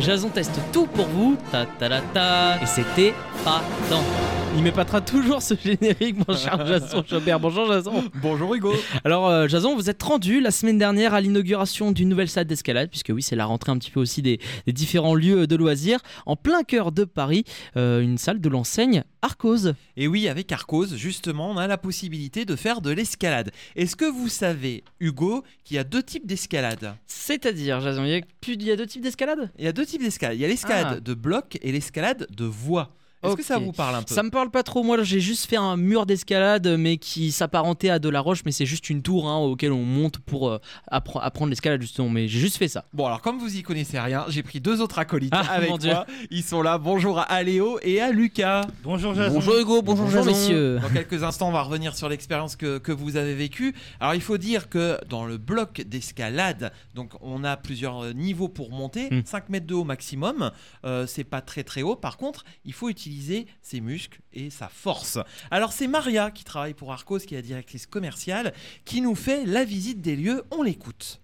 Jason teste tout pour vous, ta ta ta ta, et c'était pas tant. Il m'épatera toujours ce générique, mon cher Jason Jobert. Bonjour Jason. Bonjour Hugo. Alors euh, Jason, vous êtes rendu la semaine dernière à l'inauguration d'une nouvelle salle d'escalade, puisque oui, c'est la rentrée un petit peu aussi des, des différents lieux de loisirs, en plein cœur de Paris, euh, une salle de l'enseigne Arcos. Et oui, avec Arcos, justement, on a la possibilité de faire de l'escalade. Est-ce que vous savez, Hugo, qu'il y a deux types d'escalade? C'est-à-dire, Jason, il y, a il y a deux types d'escalade? Il y a deux types d'escalade. Il y a l'escalade Ah. de bloc et l'escalade de voie. Est-ce que ça vous parle un peu Ça me parle pas trop. Moi, j'ai juste fait un mur d'escalade, mais qui s'apparentait à de la roche, mais c'est juste une tour hein, auquel on monte pour euh, appre- apprendre l'escalade justement. Mais j'ai juste fait ça. Bon, alors comme vous y connaissez rien, j'ai pris deux autres acolytes Ah, avec moi. Ils sont là. Bonjour à Aléo et à Lucas. Bonjour Jason. Bonjour Hugo, bonjour, Bonjour, Jason. messieurs. Dans quelques instants, on va revenir sur l'expérience que, que vous avez vécue. Alors, il faut dire que dans le bloc d'escalade, donc on a plusieurs euh, niveaux pour monter, Mm. 5 mètres de haut maximum. Euh, c'est pas très très haut. Par contre, il faut utiliser ses muscles et sa force. Alors, c'est Maria qui travaille pour Arcos, qui est la directrice commerciale, qui nous fait la visite des lieux. On l'écoute.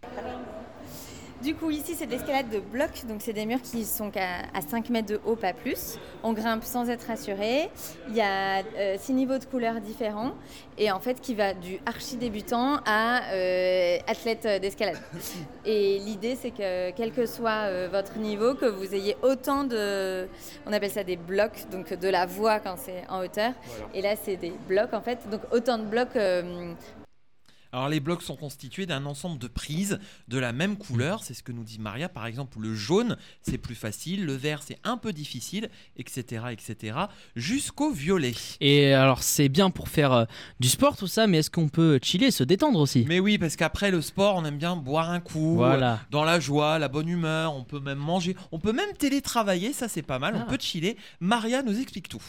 Du coup, ici, c'est de l'escalade de blocs. Donc, c'est des murs qui sont à 5 mètres de haut, pas plus. On grimpe sans être assuré. Il y a euh, six niveaux de couleurs différents. Et en fait, qui va du archi débutant à euh, athlète d'escalade. Et l'idée, c'est que quel que soit euh, votre niveau, que vous ayez autant de. On appelle ça des blocs, donc de la voie quand c'est en hauteur. Et là, c'est des blocs, en fait. Donc, autant de blocs. euh, Alors les blocs sont constitués d'un ensemble de prises de la même couleur, c'est ce que nous dit Maria. Par exemple, le jaune, c'est plus facile, le vert, c'est un peu difficile, etc., etc., jusqu'au violet. Et alors, c'est bien pour faire euh, du sport tout ça, mais est-ce qu'on peut chiller, se détendre aussi? Mais oui, parce qu'après le sport, on aime bien boire un coup, Voilà. euh, dans la joie, la bonne humeur, on peut même manger, on peut même télétravailler, ça c'est pas mal, Ah. on peut chiller. Maria nous explique tout.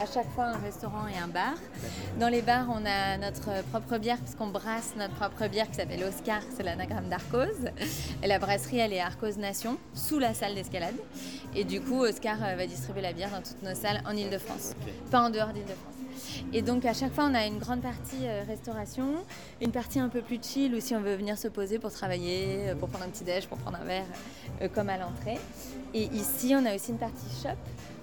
À chaque fois, un restaurant et un bar. Dans les bars, on a notre propre bière, parce qu'on brasse notre propre bière qui s'appelle Oscar, c'est l'anagramme d'Arcos. Et la brasserie, elle est Arcos Nation, sous la salle d'escalade. Et du coup, Oscar euh, va distribuer la bière dans toutes nos salles en Ile-de-France, pas en dehors d'Ile-de-France. Et donc, à chaque fois, on a une grande partie euh, restauration, une partie un peu plus chill, où si on veut venir se poser pour travailler, euh, pour prendre un petit déj, pour prendre un verre, comme à l'entrée. Et ici, on a aussi une partie shop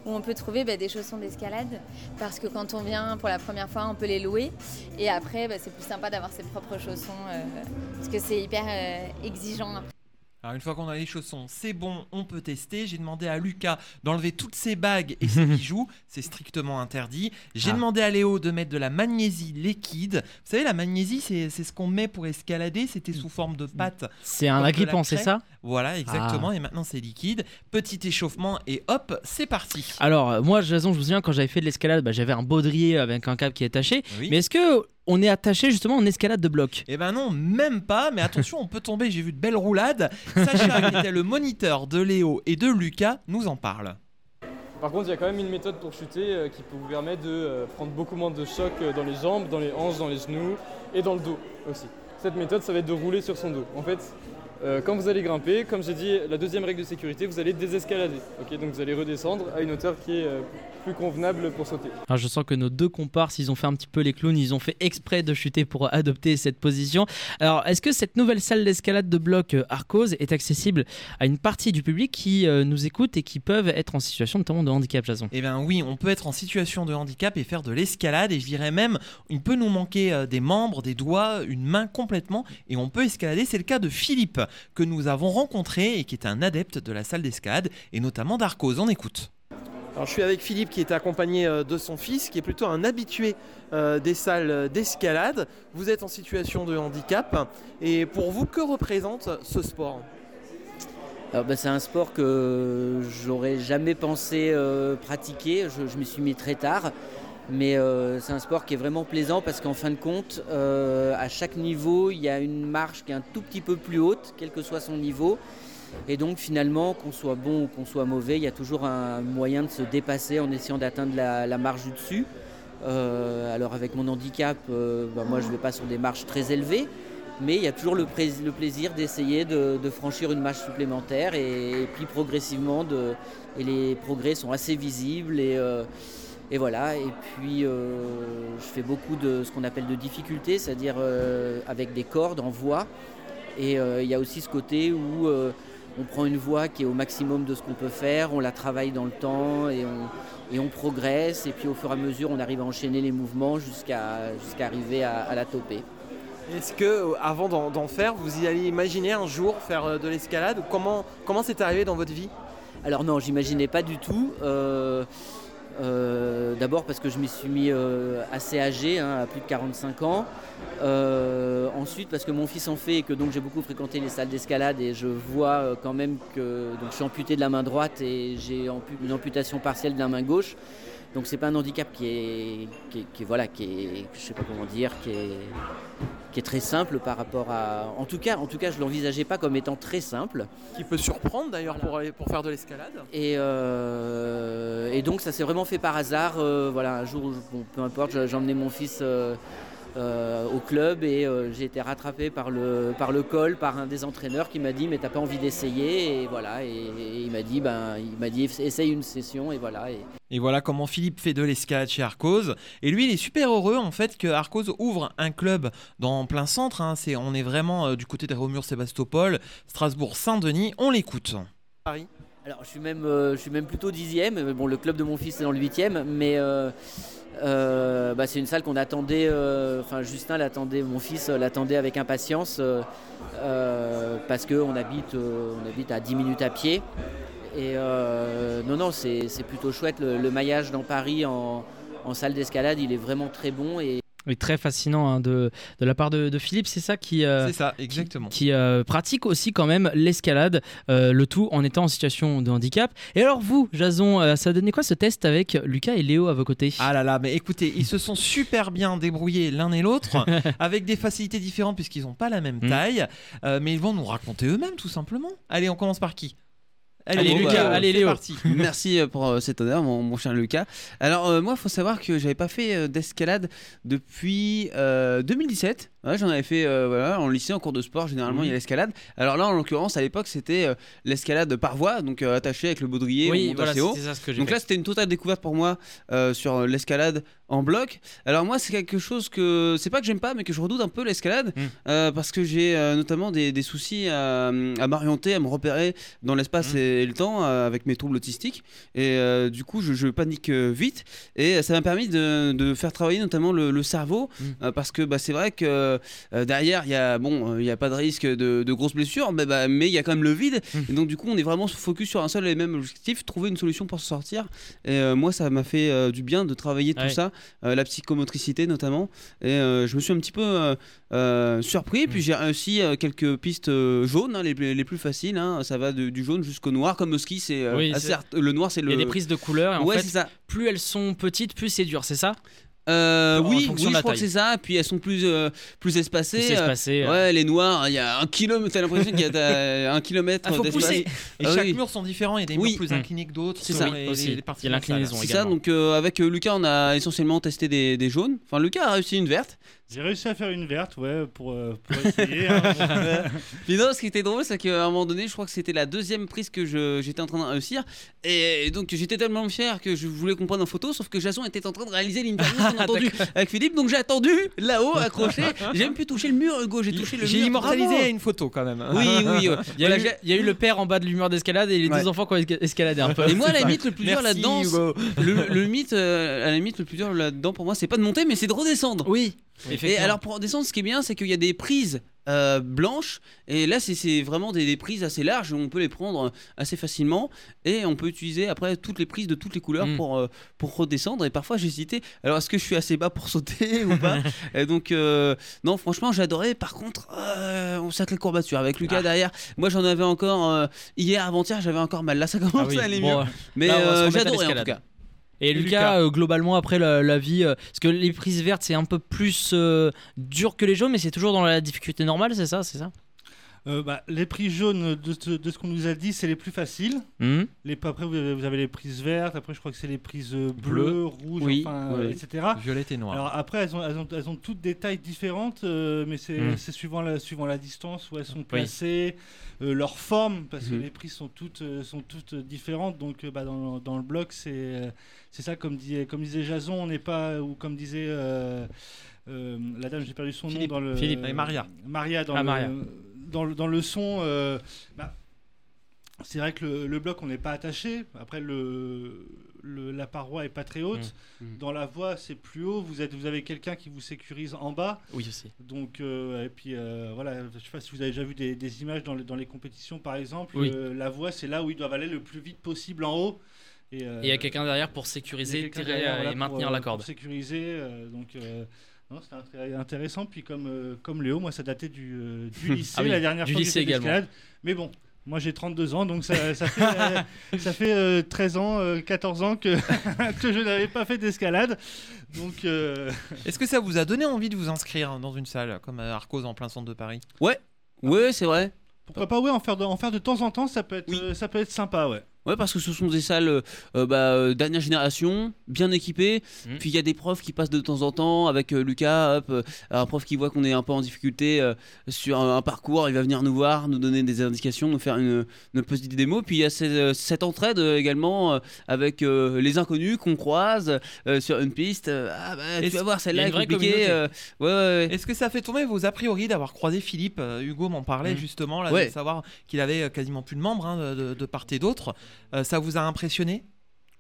où on peut trouver bah, des chaussons d'escalade parce que quand on vient pour la première fois, on peut les louer et après, bah, c'est plus sympa d'avoir ses propres chaussons euh, parce que c'est hyper euh, exigeant. Alors une fois qu'on a les chaussons, c'est bon, on peut tester. J'ai demandé à Lucas d'enlever toutes ses bagues et ses bijoux, c'est strictement interdit. J'ai Ah. demandé à Léo de mettre de la magnésie liquide. Vous savez, la magnésie, c'est ce qu'on met pour escalader, c'était sous forme de pâte. C'est un agrippant, c'est ça? Voilà, exactement, et maintenant c'est liquide. Petit échauffement et hop, c'est parti. Alors, moi, Jason, je me souviens quand j'avais fait de l'escalade, bah, j'avais un baudrier avec un câble qui est attaché. Oui. Mais est-ce que on est attaché justement en escalade de bloc Eh ben non, même pas, mais attention, on peut tomber, j'ai vu de belles roulades. Sacha, qui était le moniteur de Léo et de Lucas, nous en parle. Par contre, il y a quand même une méthode pour chuter euh, qui peut vous permettre de euh, prendre beaucoup moins de choc euh, dans les jambes, dans les hanches, dans les genoux et dans le dos aussi. Cette méthode, ça va être de rouler sur son dos. En fait, euh, quand vous allez grimper, comme j'ai dit, la deuxième règle de sécurité, vous allez désescalader. Ok, donc vous allez redescendre à une hauteur qui est euh, plus convenable pour sauter. Alors, je sens que nos deux comparses, ils ont fait un petit peu les clowns, ils ont fait exprès de chuter pour adopter cette position. Alors, est-ce que cette nouvelle salle d'escalade de bloc euh, Arcos est accessible à une partie du public qui euh, nous écoute et qui peuvent être en situation notamment de handicap, Jason? Eh bien oui, on peut être en situation de handicap et faire de l'escalade et je dirais même, il peut nous manquer des membres, des doigts, une main complètement et on peut escalader. C'est le cas de Philippe que nous avons rencontré et qui est un adepte de la salle d'escalade et notamment d'Arcos. On écoute. Alors, je suis avec Philippe qui est accompagné euh, de son fils, qui est plutôt un habitué euh, des salles d'escalade. Vous êtes en situation de handicap. Et pour vous, que représente ce sport? Alors, bah, c'est un sport que j'aurais jamais pensé euh, pratiquer. Je, je m'y suis mis très tard. Mais euh, c'est un sport qui est vraiment plaisant parce qu'en fin de compte, euh, à chaque niveau, il y a une marche qui est un tout petit peu plus haute, quel que soit son niveau. Et donc finalement, qu'on soit bon ou qu'on soit mauvais, il y a toujours un moyen de se dépasser en essayant d'atteindre la, la marge du dessus. Euh, alors avec mon handicap, euh, bah, moi je ne vais pas sur des marches très élevées, mais il y a toujours le, plaisir d'essayer de, franchir une marche supplémentaire et, et puis progressivement, de, et les progrès sont assez visibles et, euh, et voilà. Et puis euh, je fais beaucoup de ce qu'on appelle de difficultés, c'est-à-dire euh, avec des cordes en voix. Et euh, il y a aussi ce côté où on prend une voix qui est au maximum de ce qu'on peut faire, on la travaille dans le temps et on, et on progresse. Et puis au fur et à mesure, on arrive à enchaîner les mouvements jusqu'à arriver à, à la toper. Est-ce que, avant d'en faire, vous y alliez imaginer un jour faire de l'escalade Comment comment c'est arrivé dans votre vie? Alors non, j'imaginais pas du tout. Euh, D'abord parce que je m'y suis mis euh, assez âgé, hein, à plus de 45 ans. Euh, ensuite parce que mon fils en fait et que donc j'ai beaucoup fréquenté les salles d'escalade et je vois quand même que donc je suis amputé de la main droite et j'ai une amputation partielle de la main gauche. Donc c'est pas un handicap qui est, qui est- qui est- voilà, qui est, je sais pas comment dire, qui est, qui est très simple par rapport à. En tout cas, en tout cas, je l'envisageais pas comme étant très simple. Qui peut surprendre d'ailleurs pour, faire de l'escalade Et, euh, et donc ça s'est vraiment fait par hasard. euh, voilà, un jour, bon, peu importe, je- j'ai emmené mon fils euh, au club et euh, j'ai été rattrapé par le, par le col, par un des entraîneurs qui m'a dit mais t'as pas envie d'essayer et voilà et, et il m'a dit ben il m'a dit essaye une session et voilà et, Et voilà comment Philippe fait de l'escalade chez Arcos. Et lui, il est super heureux en fait que Arcos ouvre un club dans plein centre. hein. C'est, on est vraiment euh, du côté de Réaumur-Sébastopol, Strasbourg-Saint-Denis. On l'écoute. Paris Alors je suis même, euh, je suis même plutôt dixième. mais Bon, le club de mon fils est dans le huitième, mais euh, euh, bah, c'est une salle qu'on attendait. euh, Enfin, Justin l'attendait, mon fils euh, l'attendait avec impatience euh, euh, parce qu'on habite, euh, on habite à 10 minutes à pied. Et euh, non, non, c'est c'est plutôt chouette. Le, le maillage dans Paris en, en salle d'escalade, il est vraiment très bon et Oui, très fascinant hein, de, de la part de, de Philippe, c'est ça qui, euh, ça, exactement. qui euh, pratique aussi quand même l'escalade, euh, le tout en étant en situation de handicap. Et alors vous, Jason, ça a donné quoi ce test avec Lucas et Léo à vos côtés? Ah là là, mais écoutez, ils se sont super bien débrouillés l'un et l'autre, avec des facilités différentes puisqu'ils n'ont pas la même Mm. taille, mais ils vont nous raconter eux-mêmes tout simplement. Allez, on commence par qui? Allez, bon, Lucas, bah, allez, c'est Léo. parti. Merci euh, pour euh, cet honneur, mon, mon cher Lucas. Alors, euh, moi, il faut savoir que j'avais pas fait euh, d'escalade depuis euh, 2017. Ouais, J'en avais fait euh, voilà, en lycée, en cours de sport. Généralement, il y a l'escalade. Alors là, en l'occurrence, à l'époque, c'était euh, l'escalade par voie, donc euh, attaché avec le baudrier. on Oui, monte voilà, assez haut. c'était ça ce que j'ai Donc fait. là, c'était une totale découverte pour moi euh, sur l'escalade en bloc. Alors moi, c'est quelque chose que c'est pas que j'aime pas, mais que je redoute un peu l'escalade Mm. euh, parce que j'ai notamment des, des soucis à, à m'orienter, à me repérer dans l'espace Mm. et le temps avec mes troubles autistiques. Et du coup, je, je panique vite. Et ça m'a permis de, de faire travailler notamment le, le cerveau Mm. euh, parce que bah, c'est vrai que derrière, il y a bon, euh, il y a pas de risque de, de grosses blessures, mais bah, mais il y a quand même le vide. Mm. Et donc du coup, on est vraiment focus sur un seul et même objectif, trouver une solution pour s'en sortir. Et euh, moi, ça m'a fait euh, du bien de travailler tout Ouais. ça, euh, la psychomotricité notamment. Et euh, je me suis un petit peu euh, euh, surpris. Puis j'ai réussi euh, quelques pistes euh, jaunes, hein, les, les plus faciles. hein. Ça va de- du jaune jusqu'au noir, comme au ski. C'est euh, Oui, le noir, c'est Il le. y a des prises de couleurs et en ouais, fait, ça. plus elles sont petites, plus c'est dur, c'est ça? Euh, En oui, oui je crois que c'est ça. Puis elles sont plus, euh, plus espacées. Plus euh, euh. Ouais, les noirs, il y a un kilomètre. T'as l'impression qu'il y a un kilomètre Ah, faut d'espace. pousser. Et Ah chaque oui. mur sont différents. Il y a des Oui. murs plus Mm. inclinés que d'autres. C'est ça. les- Aussi. les Il y parties a de la l'inclinaison. C'est ça, également. donc euh, avec Lucas, on a essentiellement testé des, des jaunes. Enfin, Lucas a réussi une verte. J'ai réussi à faire une verte, ouais, pour, euh, pour essayer. hein. Puis non, ce qui était drôle, c'est qu'à un moment donné, je crois que c'était la deuxième prise que je- j'étais en train de réussir. Et donc j'étais tellement fier que je voulais qu'on prenne en photo, sauf que Jason était en train de réaliser l'interview qu'on a avec Philippe. Donc j'ai attendu là-haut, accroché. J'ai même pu toucher le mur, Hugo. J'ai touché le J'ai mur. immortalisé Bravo. une photo quand même. Oui, oui. ouais. Il y, a Voilà, eu, j'ai- il y a eu le père en bas de l'humeur d'escalade et les Ouais. deux enfants qui ont esca- escaladé un peu. Et moi, à la limite, le plus dur Merci, là-dedans, Hugo. le, le mythe, euh, à la limite, le plus dur là-dedans pour moi, c'est pas de monter, mais c'est de redescendre. Oui, Et alors pour descendre, ce qui est bien, c'est qu'il y a des prises euh, blanches, et là c'est- vraiment des, des prises assez larges, on peut les prendre assez facilement, et on peut utiliser après toutes les prises de toutes les couleurs Mm. pour, euh, pour redescendre. Et parfois j'hésitais, alors est-ce que je suis assez bas pour sauter ou pas? Et donc euh, non, franchement j'adorais. Par contre, euh, on sacré courbature avec Lucas Ah. derrière. Moi j'en avais encore euh, hier, avant-hier, j'avais encore mal. Là ça commence Ah oui, à aller bon, mieux, euh, mais euh, j'adorais en tout cas. Et, Et Lucas, Lucas. euh, globalement, après la, la vie, euh, parce que les prises vertes, c'est un peu plus euh, dur que les jaunes, mais c'est toujours dans la difficulté normale, c'est ça, c'est ça? Euh, bah, les prises jaunes, de, ce- de ce qu'on nous a dit, c'est les plus faciles. Hmm Les, après, vous avez, vous avez les prises vertes. Après, je crois que c'est les prises euh, Bleues. bleues, rouges, Oui, enfin, oui. euh, etc. Violette et noire. Alors après, elles ont, elles ont, elles ont toutes des tailles différentes, euh, mais c'est Mm. c'est suivant, la, suivant la distance où elles sont placées, euh, leur forme, parce que Mhm. les prises sont toutes, euh, sont toutes différentes. Donc euh, bah, dans, dans le bloc, c'est euh, c'est ça, comme, dit, comme disait Jason, on n'est pas, ou comme disait euh, euh, la dame, j'ai perdu son Philippe. nom dans le. Philippe et Maria. Maria dans, Ah, le, Maria. Dans, le, dans le son. euh, bah, c'est vrai que le, le bloc, on n'est pas attaché. Après, le, le- la paroi est pas très haute. Mm. Mm. Dans la voie, c'est plus haut. Vous, êtes, vous avez quelqu'un qui vous sécurise en bas. Oui, aussi. Donc, euh, et puis euh, voilà, je sais pas si vous avez déjà vu des, des images dans, le- dans les compétitions, par exemple. Oui. Euh, la voie, c'est là où ils doivent aller le plus vite possible en haut. Et il y a quelqu'un derrière pour sécuriser, tirer derrière, voilà, et maintenir pour, la corde. Pour sécuriser. donc, non, c'était intér- intéressant. Puis comme, euh, comme Léo, moi, ça datait du, euh, du lycée, Ah oui, la dernière du fois que lycée j'ai fait de également. l'escalade. Mais bon. Moi j'ai 32 ans, donc ça, ça fait, euh, ça fait euh, 13 ans, euh, 14 ans que, que je n'avais pas fait d'escalade. Donc euh, Est-ce que ça vous a donné envie de vous inscrire dans une salle comme à Arcos en plein centre de Paris? Ouais, c'est vrai. pourquoi pas ouais, en faire de, en faire de temps en temps, ça peut être, Oui. euh, ça peut être sympa, ouais. Ouais, parce que ce sont des salles euh, euh, bah, euh, dernière génération, bien équipées. Mhm. Puis il y a des profs qui passent de temps en temps avec euh, Lucas, hop, euh, un prof qui voit qu'on est un peu en difficulté euh, sur un, un parcours, il va venir nous voir, nous donner des indications, nous faire une, une petite démo. Puis il y a cette, cette entraide euh, également euh, avec euh, les inconnus qu'on croise euh, sur une piste. Ah bah tu vas voir, celle-là a est compliquée. communauté. euh, ouais, ouais, ouais. Est-ce que ça fait tomber vos a priori d'avoir croisé Philippe Euh, Hugo m'en parlait Mm. justement, là, Ouais. de savoir qu'il avait quasiment plus de membres hein, de, de part et d'autre. Euh, ça vous a impressionné?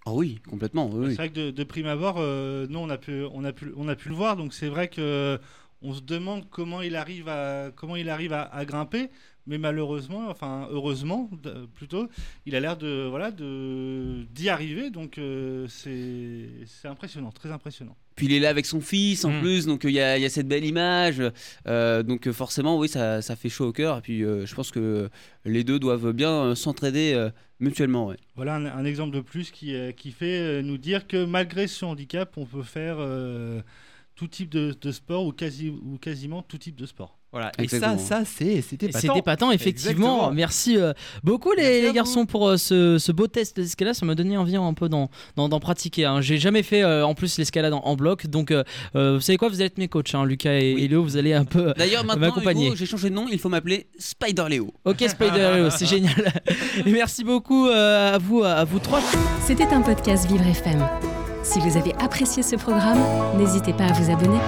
Ah oui, complètement. oui, oui. C'est vrai que de, de prime abord, euh, nous on a pu, on a pu, on a pu le voir, donc c'est vrai que on se demande comment il arrive à, comment il arrive à, à grimper, mais malheureusement, enfin heureusement plutôt, il a l'air de, voilà, de d'y arriver, donc euh, c'est, c'est impressionnant, très impressionnant. Puis il est là avec son fils en Mm. plus, donc euh, il y, a- il y a cette belle image. euh, donc euh, forcément, oui, ça, ça fait chaud au cœur. Et puis euh, je pense que les deux doivent bien s'entraider euh, mutuellement. Ouais. Voilà un, un exemple de plus qui, qui fait nous dire que malgré ce handicap, on peut faire euh, tout type de, de sport ou, quasi, ou quasiment tout type de sport. Voilà. Et ça, ça c'est c'était pas C'était pas tant, effectivement. Exactement. Merci euh, beaucoup les, Merci vous. garçons pour euh, ce, ce beau test d'escalade. Ça m'a donné envie un peu d'en, d'en, d'en pratiquer. hein. J'ai jamais fait euh, en plus l'escalade en, en bloc. Donc vous savez quoi, vous allez être mes coachs, hein, Lucas et, Oui. et Léo. Vous allez un peu... D'ailleurs, maintenant, m'accompagner. Hugo, j'ai changé de nom. Il faut m'appeler Spider Léo. Ok Spider Léo, c'est génial. Et merci beaucoup euh, à vous, à vous trois. C'était un podcast Vivre FM. Si vous avez apprécié ce programme, n'hésitez pas à vous abonner.